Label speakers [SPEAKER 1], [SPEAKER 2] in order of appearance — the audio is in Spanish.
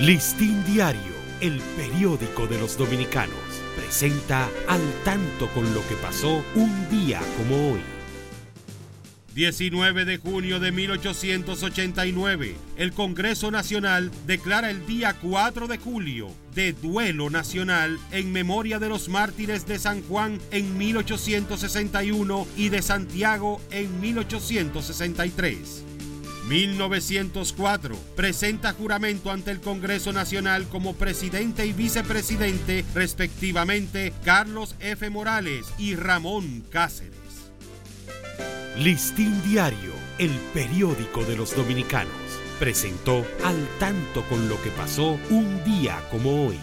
[SPEAKER 1] Listín Diario, el periódico de los dominicanos, presenta al tanto con lo que pasó un día como hoy. 19 de junio de 1889, el Congreso Nacional declara el día 4 de julio de duelo nacional en memoria de los mártires de San Juan en 1861 y de Santiago en 1863. 1904. Presenta juramento ante el Congreso Nacional como presidente y vicepresidente, respectivamente, Carlos F. Morales y Ramón Cáceres. Listín Diario, el periódico de los dominicanos, presentó al tanto con lo que pasó un día como hoy.